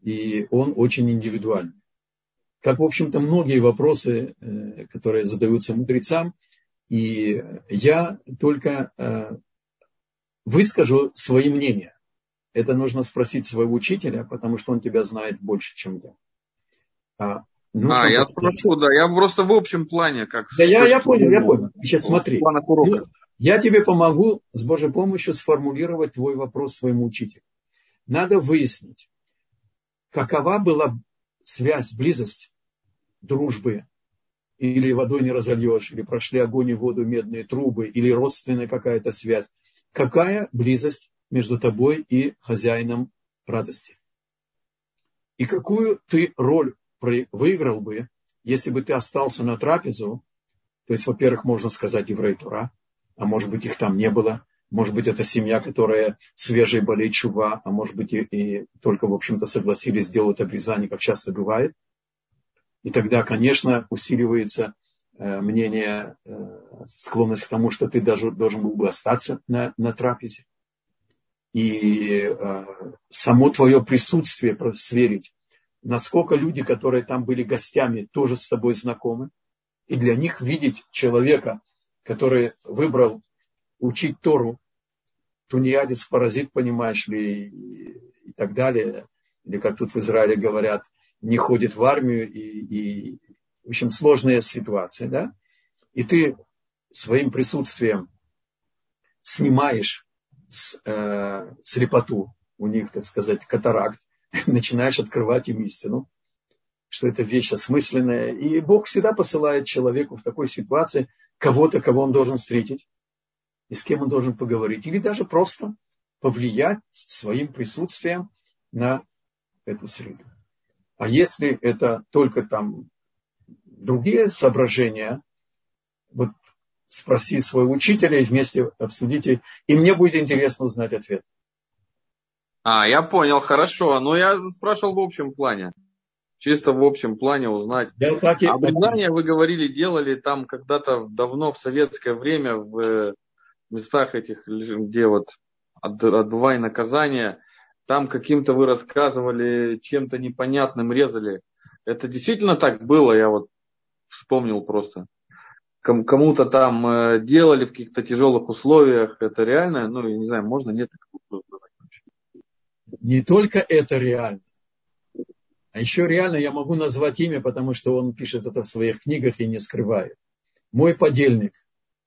и он очень индивидуальный. Как, в общем-то, многие вопросы, э, которые задаются мудрецам, и я только э, выскажу свои мнения. Это нужно спросить своего учителя, потому что он тебя знает больше, чем я. А, а я спрошу, да, я просто в общем плане как. Да, я, я понял, я понял. Сейчас смотри. Ну, я тебе помогу с Божьей помощью сформулировать твой вопрос своему учителю. Надо выяснить, какова была связь, близость дружбы, или водой не разольешь, или прошли огонь и воду медные трубы, или родственная какая-то связь. Какая близость между тобой и хозяином радости? И какую ты роль выиграл бы, если бы ты остался на трапезу, то есть, во-первых, можно сказать еврей Тура, а может быть, их там не было, может быть, это семья, которая свежая болеет чува, а может быть, и, и только, в общем-то, согласились сделать обрезание, как часто бывает. И тогда, конечно, усиливается э, мнение, э, склонность к тому, что ты даже должен был бы остаться на, на трапезе. И э, само твое присутствие сверить насколько люди, которые там были гостями, тоже с тобой знакомы. И для них видеть человека, который выбрал учить Тору, тунеядец, паразит, понимаешь ли, и, и так далее. Или как тут в Израиле говорят, не ходит в армию, и, и в общем, сложная ситуация, да? И ты своим присутствием снимаешь с, э, слепоту, у них, так сказать, катаракт, начинаешь открывать им истину, что это вещь осмысленная. И Бог всегда посылает человеку в такой ситуации кого-то, кого он должен встретить, и с кем он должен поговорить, или даже просто повлиять своим присутствием на эту среду. А если это только там другие соображения, вот спроси своего учителя и вместе обсудите, и мне будет интересно узнать ответ. А, я понял, хорошо. Но я спрашивал в общем плане. Чисто в общем плане узнать. Я. Обрезание, вы говорили, делали там когда-то давно в советское время в э, местах этих, где вот отбывай наказания. Там каким-то вы рассказывали, чем-то непонятным резали. Это действительно так было, я вот вспомнил просто. Кому-то там э, делали в каких-то тяжелых условиях. Это реально? Ну, я не знаю, можно, нет? Не только это реально, а еще реально я могу назвать имя, потому что он пишет это в своих книгах и не скрывает. Мой подельник,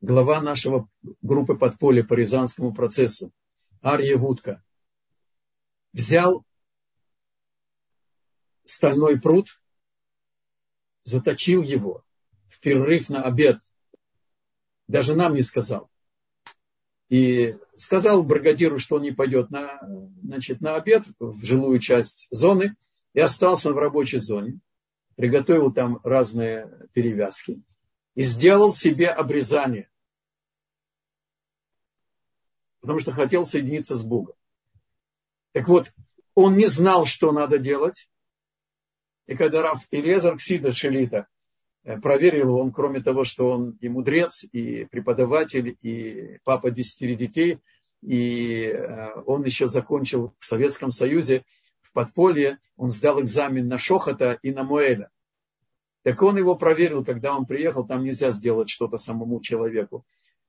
глава нашего группы подполья по Рязанскому процессу, Арье Вудка, взял стальной пруд, заточил его в перерыв на обед. Даже нам не сказал. И сказал бригадиру, что он не пойдет на, значит, на обед в жилую часть зоны, и остался в рабочей зоне, приготовил там разные перевязки и сделал себе обрезание, потому что хотел соединиться с Богом. Так вот, он не знал, что надо делать, и когда Раф Илезар Ксида Шелита проверил его, он, кроме того, что он и мудрец, и преподаватель, и папа десятери детей, и э, он еще закончил в Советском Союзе в подполье, он сдал экзамен на Шохата и на Моэля. Так он его проверил, когда он приехал, там нельзя сделать что-то самому человеку.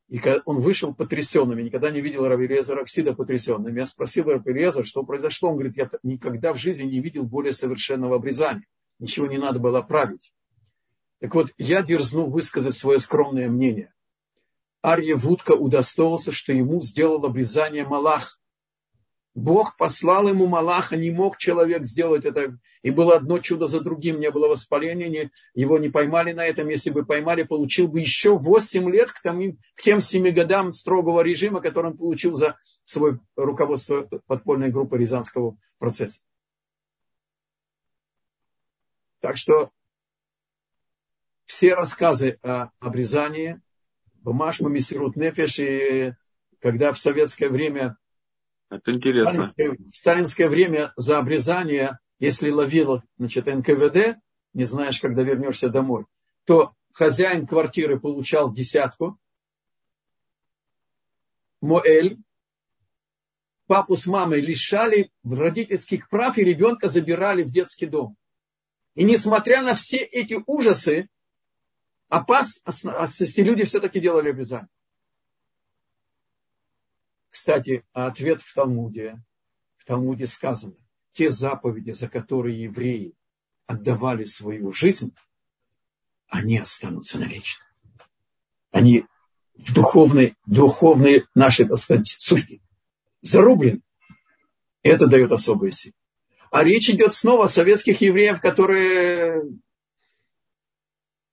И он вышел потрясенным. Я никогда не видел Равилеза Раксида потрясенным. Я спросил Равилеза, что произошло. Он говорит, я никогда в жизни не видел более совершенного обрезания. Ничего не надо было править. Так вот, я дерзну высказать свое скромное мнение. Арье Вудка удостоился, что ему сделал обрезание Малах. Бог послал ему Малаха, не мог человек сделать это. И было одно чудо за другим, не было воспаления, не, его не поймали на этом. Если бы поймали, получил бы еще 8 лет к, тому, к тем 7 годам строгого режима, который он получил за свое руководство подпольной группы Рязанского процесса. Так что все рассказы о обрезании, Бумашма Мессирут Нефеш, и когда в советское время это интересно. В сталинское, в сталинское время за обрезание, если ловил значит, НКВД, не знаешь, когда вернешься домой, то хозяин квартиры получал десятку, Моэль, папу с мамой лишали родительских прав и ребенка забирали в детский дом. И несмотря на все эти ужасы, опас, эти люди все-таки делали обрезание. Кстати, ответ в Талмуде. В Талмуде сказано, те заповеди, за которые евреи отдавали свою жизнь, они останутся навечно. Они в духовной, духовной нашей, так сказать, сути зарублены. Это дает особую силу. А речь идет снова о советских евреев, которые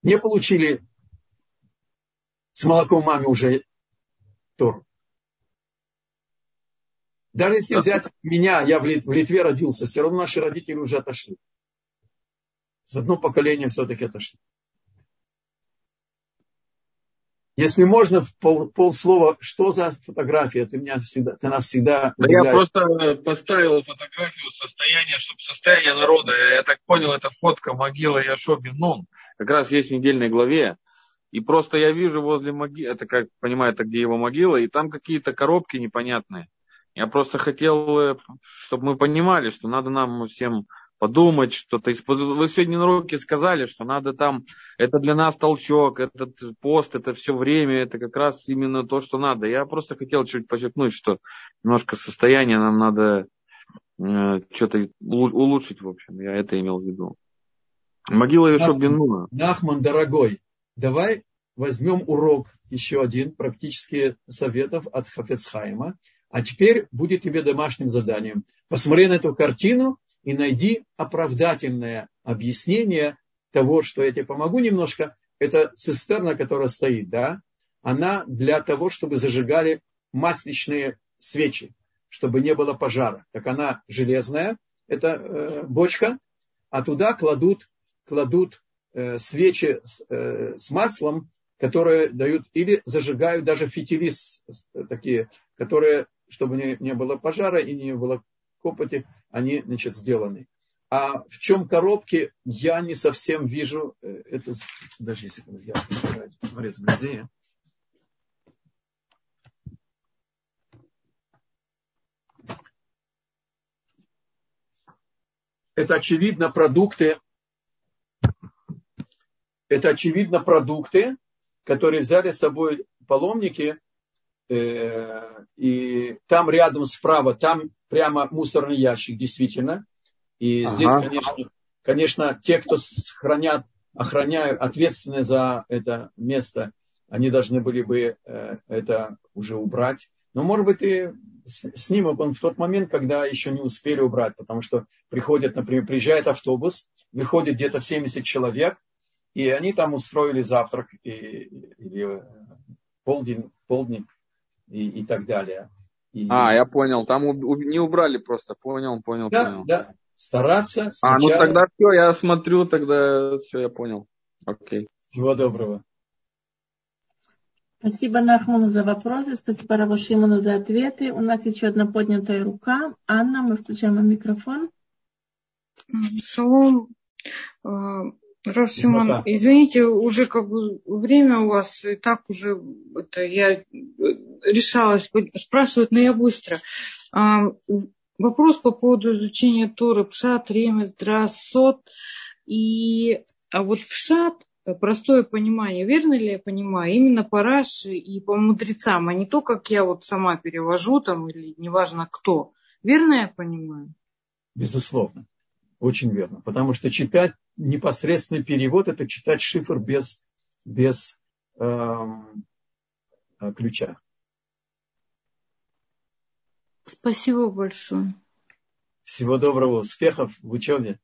не получили с молоком мамы уже Тору. Даже если взять меня, я в Литве родился, все равно наши родители уже отошли. С одно поколение все-таки отошли. Если можно, в пол, полслова, что за фотография? Ты, меня всегда, ты нас всегда удивляешь. Я просто поставил фотографию состояния, чтобы состояние народа. Я так понял, это фотка могилы Яшоби Нун. Как раз есть в недельной главе. И просто я вижу возле могилы, это как понимаю, это где его могила, и там какие-то коробки непонятные. Я просто хотел, э, чтобы мы понимали, что надо нам всем подумать что-то. Вы сегодня на уроке сказали, что надо там, это для нас толчок, этот пост, это все время, это как раз именно то, что надо. Я просто хотел чуть подчеркнуть, что немножко состояние нам надо э, что-то улучшить, в общем. Я это имел в виду. Могила Ешо Бенуна. Нахман, дорогой, давай возьмем урок еще один, практические советов от Хафецхайма. А теперь будет тебе домашним заданием. Посмотри на эту картину и найди оправдательное объяснение того, что я тебе помогу немножко. Это цистерна, которая стоит, да? Она для того, чтобы зажигали масличные свечи, чтобы не было пожара. Так она железная, это э, бочка, а туда кладут, кладут э, свечи с, э, с маслом, которые дают, или зажигают даже фитили такие, которые чтобы не, не было пожара и не было копоти, они, значит, сделаны. А в чем коробки, я не совсем вижу. Э, это, подожди секунду, я посмотреть вблизи. Это очевидно продукты, это очевидно продукты, которые взяли с собой паломники и там рядом справа, там прямо мусорный ящик, действительно. И ага. здесь, конечно, конечно, те, кто хранят, охраняют, ответственны за это место, они должны были бы э, это уже убрать. Но, может быть, и снимок он в тот момент, когда еще не успели убрать, потому что приходит, например, приезжает автобус, выходит где-то 70 человек, и они там устроили завтрак и, или э, полдень, полдник и, и так далее. И... А, я понял, там у, не убрали просто, понял, понял, да, понял. Да, стараться. Сначала... А, ну тогда все, я смотрю, тогда все, я понял. Окей. Всего доброго. Спасибо Нахману за вопросы, спасибо Раву Шимону за ответы. У нас еще одна поднятая рука. Анна, мы включаем микрофон. Шалом. А, Равшиман, извините, уже как бы время у вас и так уже это я решалась спрашивать, но я быстро. А, вопрос по поводу изучения Торы, Пшат, Ремес, Драсот. И а вот Пшат, простое понимание, верно ли я понимаю, именно по Раши и по мудрецам, а не то, как я вот сама перевожу там или неважно кто. Верно я понимаю? Безусловно. Очень верно. Потому что читать непосредственный перевод – это читать шифр без, без эм, э, ключа. Спасибо большое. Всего доброго, успехов в учебе.